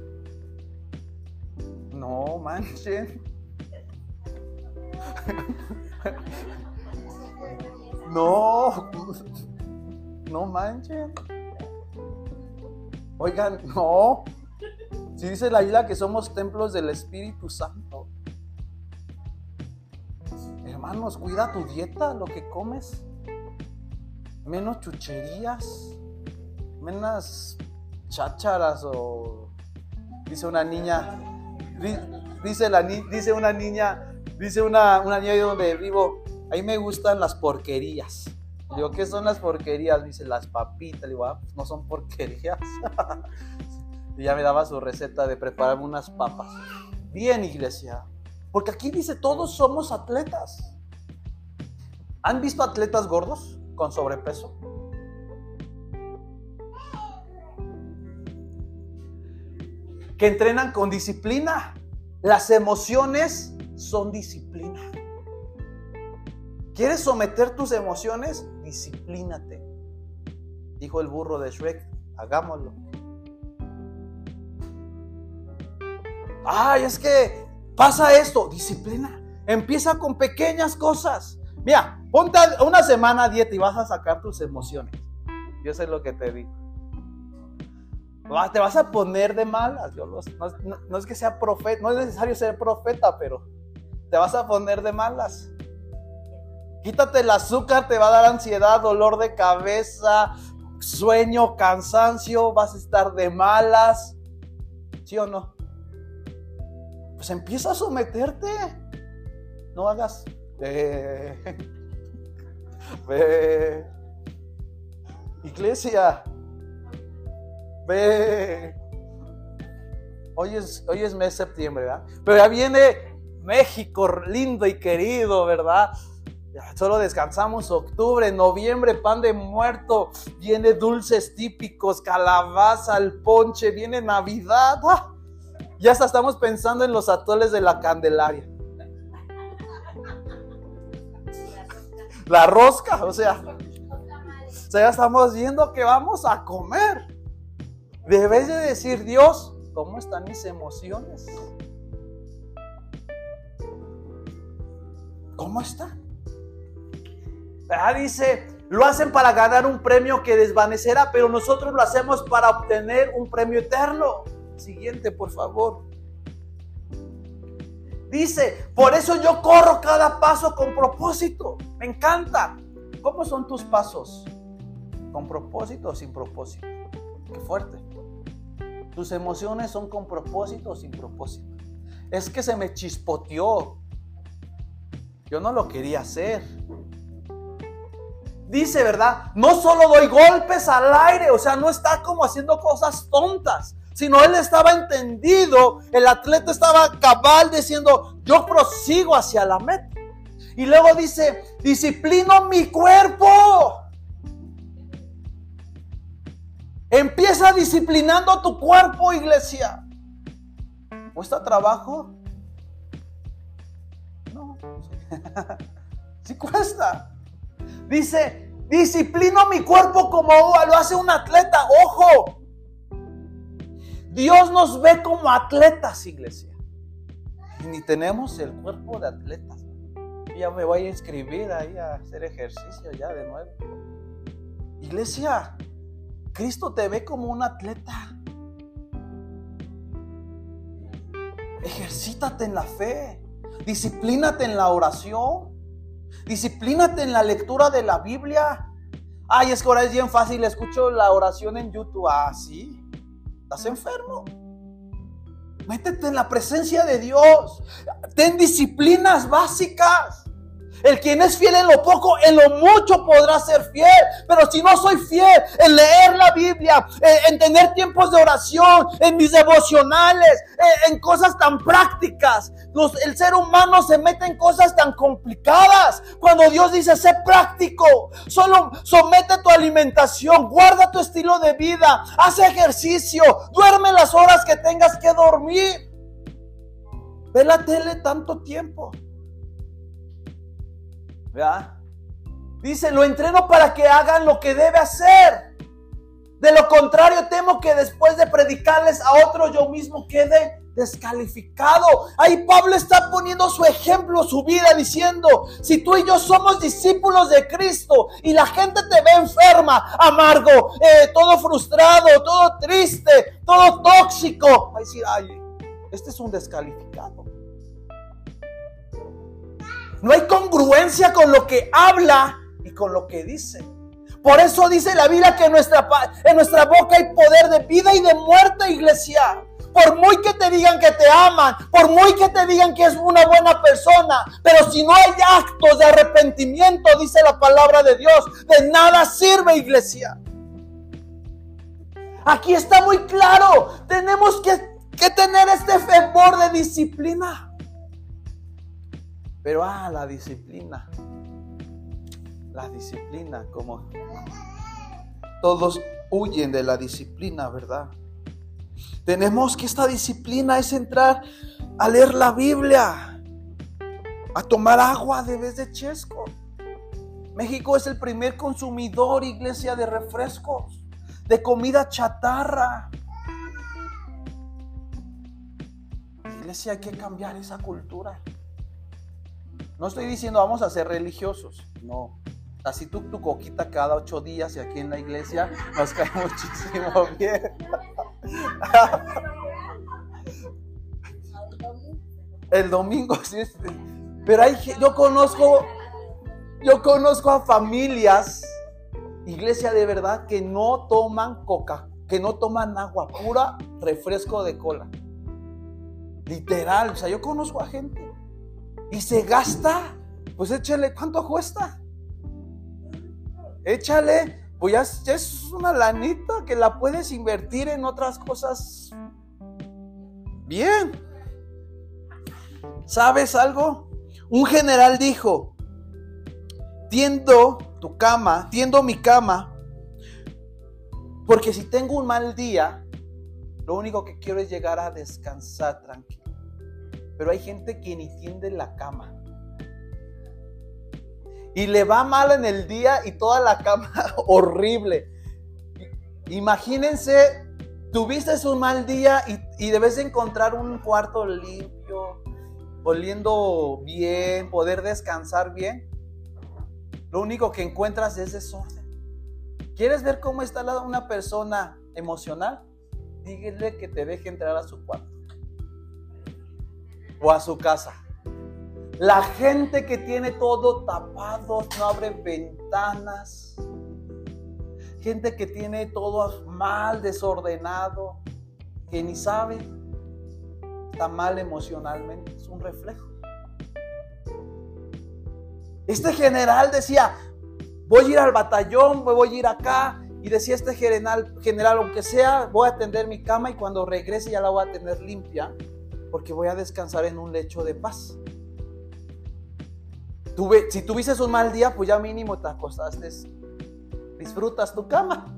no manchen. No, no manchen. Oigan, no. Si dice la isla que somos templos del Espíritu Santo. Hermanos, cuida tu dieta, lo que comes. Menos chucherías, menos chácharas o dice una niña, dice, la, dice una niña, dice una, una niña de donde vivo, ahí me gustan las porquerías. Digo, ¿qué son las porquerías? Dice, las papitas. Le digo, ah, pues no son porquerías. y ya me daba su receta de prepararme unas papas. Bien, iglesia. Porque aquí dice, todos somos atletas. ¿Han visto atletas gordos con sobrepeso? Que entrenan con disciplina. Las emociones son disciplina. ¿Quieres someter tus emociones? Disciplínate. Dijo el burro de Shrek, hagámoslo. Ay, es que pasa esto, disciplina. Empieza con pequeñas cosas. Mira, ponte una semana dieta y vas a sacar tus emociones. Yo sé lo que te digo. Te vas a poner de malas. no, es que sea profeta, no es necesario ser profeta, pero te vas a poner de malas. Quítate el azúcar, te va a dar ansiedad, dolor de cabeza, sueño, cansancio, vas a estar de malas. ¿Sí o no? Pues empieza a someterte. No hagas. Ve. Iglesia. Ve. Hoy es, mes de septiembre, ¿verdad? Pero ya viene México lindo y querido, ¿verdad? solo descansamos octubre, noviembre, pan de muerto, viene dulces típicos, calabaza, el ponche, viene Navidad. ¡Ah! Ya hasta estamos pensando en los atoles de la Candelaria. La rosca, o sea, o sea, ya estamos viendo que vamos a comer. Debes de decir, Dios, ¿cómo están mis emociones? ¿Cómo están? Ah, dice, lo hacen para ganar un premio que desvanecerá, pero nosotros lo hacemos para obtener un premio eterno. Siguiente, por favor. Dice, por eso yo corro cada paso con propósito. Me encanta. ¿Cómo son tus pasos? ¿Con propósito o sin propósito? Qué fuerte. Tus emociones son con propósito o sin propósito. Es que se me chispoteó. Yo no lo quería hacer dice, ¿verdad? No solo doy golpes al aire, o sea, no está como haciendo cosas tontas, sino él estaba entendido, el atleta estaba cabal diciendo, yo prosigo hacia la meta. Y luego dice, disciplino mi cuerpo. Empieza disciplinando tu cuerpo, iglesia. ¿Cuesta trabajo? No. sí cuesta. Dice, disciplino mi cuerpo como lo hace un atleta. Ojo, Dios nos ve como atletas, iglesia. Ni tenemos el cuerpo de atletas. ya me voy a inscribir ahí a hacer ejercicio ya de nuevo. Iglesia, Cristo te ve como un atleta. Ejercítate en la fe. Disciplínate en la oración. Disciplínate en la lectura de la Biblia. Ay, es que ahora es bien fácil, escucho la oración en YouTube. Ah, sí. ¿Estás enfermo? Métete en la presencia de Dios. Ten disciplinas básicas. El quien es fiel en lo poco, en lo mucho podrá ser fiel. Pero si no soy fiel en leer la Biblia, en, tener tiempos de oración, en mis devocionales, en, cosas tan prácticas, el ser humano se mete en cosas tan complicadas. Cuando Dios dice, sé práctico, solo somete tu alimentación, guarda tu estilo de vida, haz ejercicio, duerme las horas que tengas que dormir. Ve la tele tanto tiempo. Dice, lo entreno para que hagan lo que debe hacer. De lo contrario, temo que después de predicarles a otros, yo mismo quede descalificado. Ahí Pablo está poniendo su ejemplo, su vida, diciendo, si tú y yo somos discípulos de Cristo y la gente te ve enferma, amargo, eh, todo frustrado, todo triste, todo tóxico, va a decir, este es un descalificado. No hay congruencia con lo que habla y con lo que dice. Por eso dice la Biblia que en nuestra, en nuestra boca hay poder de vida y de muerte, iglesia. Por muy que te digan que te aman, por muy que te digan que es una buena persona, pero si no hay actos de arrepentimiento, dice la palabra de Dios, de nada sirve, iglesia. Aquí está muy claro, tenemos que, que tener este fervor de disciplina. Pero, ah, la disciplina. La disciplina, como todos huyen de la disciplina, ¿verdad? Tenemos que esta disciplina es entrar a leer la Biblia, a tomar agua de vez de chesco. México es el primer consumidor, iglesia, de refrescos, de comida chatarra. Iglesia, hay que cambiar esa cultura. No estoy diciendo vamos a ser religiosos, no. Así tú tu coquita cada ocho días y aquí en la iglesia nos cae muchísimo bien. El domingo, sí. Pero hay, yo conozco, yo conozco a familias, iglesia de verdad, que no toman coca, que no toman agua pura, refresco de cola. Literal, o sea, yo conozco a gente y se gasta, pues échale, ¿cuánto cuesta? Échale, pues ya, es una lanita que la puedes invertir en otras cosas. Bien. ¿Sabes algo? Un general dijo, tiendo tu cama, tiendo mi cama, porque si tengo un mal día, lo único que quiero es llegar a descansar tranquilo. Pero hay gente que ni tiende la cama. Y le va mal en el día y toda la cama horrible. Imagínense, tuviste un mal día y, debes encontrar un cuarto limpio, oliendo bien, poder descansar bien. Lo único que encuentras es desorden. ¿Quieres ver cómo está una persona emocional? Dígale que te deje entrar a su cuarto o a su casa. La gente que tiene todo tapado, no abre ventanas. Gente que tiene todo mal, desordenado, que ni sabe, está mal emocionalmente. Es un reflejo. Este general decía, voy a ir al batallón, voy a ir acá. Y decía este general, general, aunque sea, voy a tender mi cama y cuando regrese ya la voy a tener limpia porque voy a descansar en un lecho de paz. Si tuviste un mal día, pues ya mínimo te acostaste, disfrutas tu cama.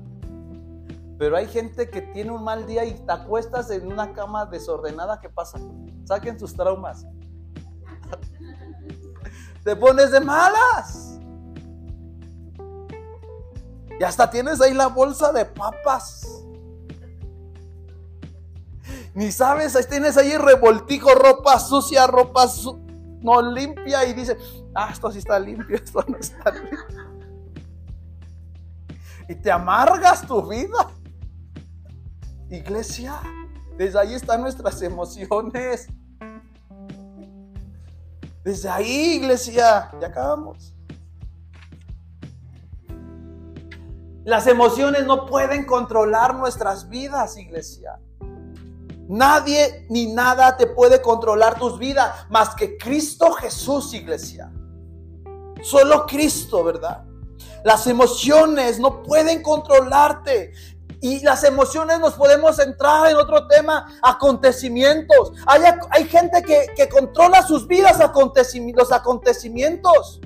Pero hay gente que tiene un mal día y te acuestas en una cama desordenada, ¿qué pasa? Saquen tus traumas. te pones de malas. Y hasta tienes ahí la bolsa de papas. Ni sabes, ahí tienes ahí revoltijo, ropa sucia, ropa no limpia y dice, ah, esto sí está limpio, esto no está limpio. Y te amargas tu vida. Iglesia, desde ahí están nuestras emociones. Desde ahí, iglesia, ya acabamos. Las emociones no pueden controlar nuestras vidas, iglesia. Nadie ni nada te puede controlar tus vidas más que Cristo Jesús, iglesia. Solo Cristo, ¿verdad? Las emociones no pueden controlarte. Y las emociones nos podemos entrar en otro tema, acontecimientos. Hay, hay gente que, que, controla sus vidas, los acontecimientos.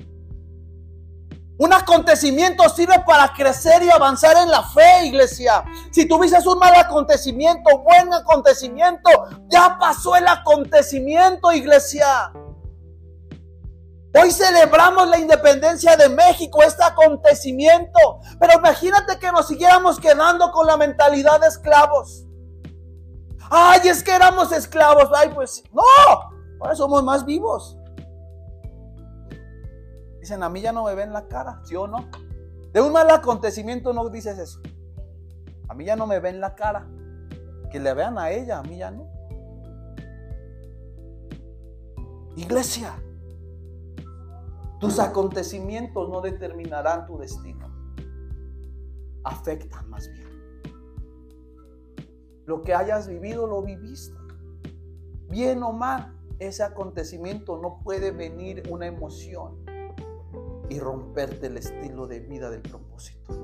Un acontecimiento sirve para crecer y avanzar en la fe, iglesia. Si tuviste un mal acontecimiento, buen acontecimiento, ya pasó el acontecimiento, iglesia. Hoy celebramos la independencia de México, este acontecimiento. Pero imagínate que nos siguiéramos quedando con la mentalidad de esclavos. Ay, es que éramos esclavos. Ay, pues no, ahora somos más vivos. Dicen, a mí ya no me ven la cara, ¿sí o no? De un mal acontecimiento no dices eso. A mí ya no me ven la cara. Que le vean a ella, a mí ya no. Iglesia, tus acontecimientos no determinarán tu destino. Afectan más bien. Lo que hayas vivido, lo viviste. Bien o mal, ese acontecimiento no puede venir una emoción y romperte el estilo de vida del propósito.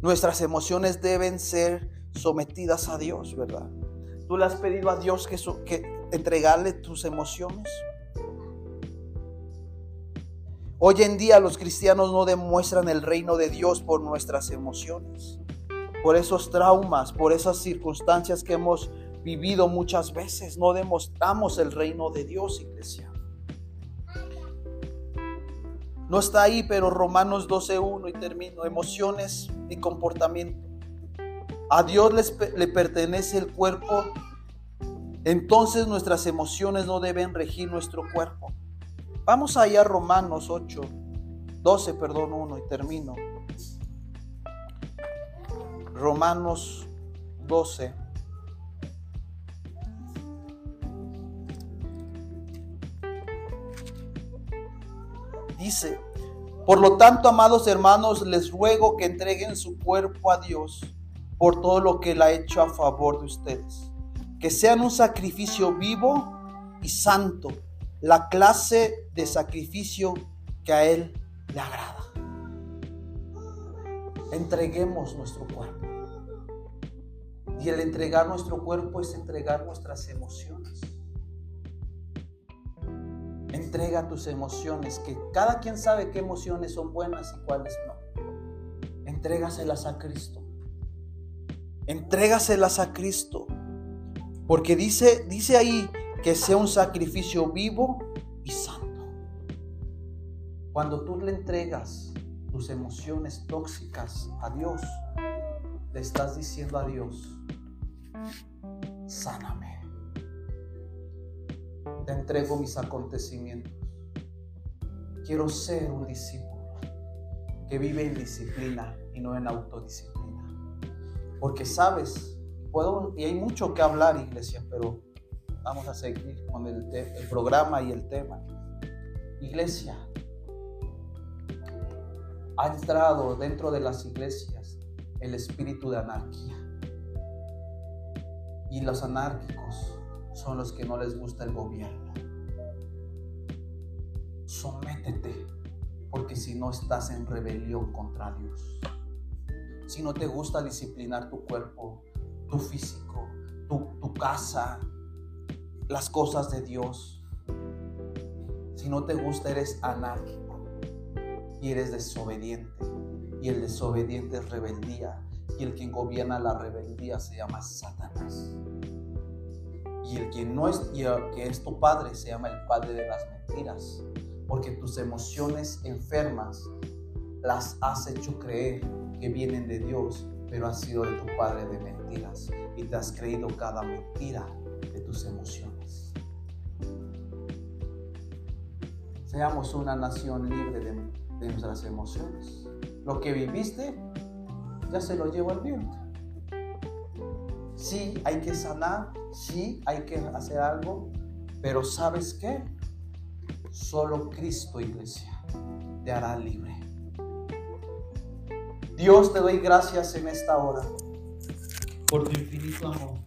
Nuestras emociones deben ser sometidas a Dios, ¿verdad? ¿Tú le has pedido a Dios que, que entregarle tus emociones? Hoy en día los cristianos no demuestran el reino de Dios por nuestras emociones, por esos traumas, por esas circunstancias que hemos vivido muchas veces. No demostramos el reino de Dios, iglesia. No está ahí, pero Romanos 12.1 y termino. Emociones y comportamiento. A Dios le pertenece el cuerpo. Entonces nuestras emociones no deben regir nuestro cuerpo. Vamos allá a Romanos 8, 12, perdón, 1 y termino. Romanos 12. Dice, por lo tanto, amados hermanos, les ruego que entreguen su cuerpo a Dios por todo lo que Él ha hecho a favor de ustedes. Que sean un sacrificio vivo y santo, la clase de sacrificio que a Él le agrada. Entreguemos nuestro cuerpo. Y el entregar nuestro cuerpo es entregar nuestras emociones. Entrega tus emociones, que cada quien sabe qué emociones son buenas y cuáles no. Entrégaselas a Cristo. Entrégaselas a Cristo. Porque dice, dice ahí que sea un sacrificio vivo y santo. Cuando tú le entregas tus emociones tóxicas a Dios, le estás diciendo a Dios, sáname te entrego mis acontecimientos. Quiero ser un discípulo que vive en disciplina y no en autodisciplina. Porque sabes, puedo, y hay mucho que hablar, iglesia, pero vamos a seguir con el, el programa y el tema. Iglesia, ha entrado dentro de las iglesias el espíritu de anarquía. Y los anárquicos son los que no les gusta el gobierno. Sométete, porque si no estás en rebelión contra Dios. Si no te gusta disciplinar tu cuerpo, tu físico, tu, casa, las cosas de Dios. Si no te gusta, eres anárquico y eres desobediente. Y el desobediente es rebeldía. Y el quien gobierna la rebeldía se llama Satanás. Y el que no es, y el que es tu padre se llama el padre de las mentiras. Porque tus emociones enfermas las has hecho creer que vienen de Dios, pero han sido de tu padre de mentiras. Y te has creído cada mentira de tus emociones. Seamos una nación libre de, de nuestras emociones. Lo que viviste, ya se lo llevo al viento. Sí, hay que sanar, sí, hay que hacer algo, pero ¿sabes qué? Solo Cristo, iglesia, te hará libre. Dios, te doy gracias en esta hora por tu infinito amor.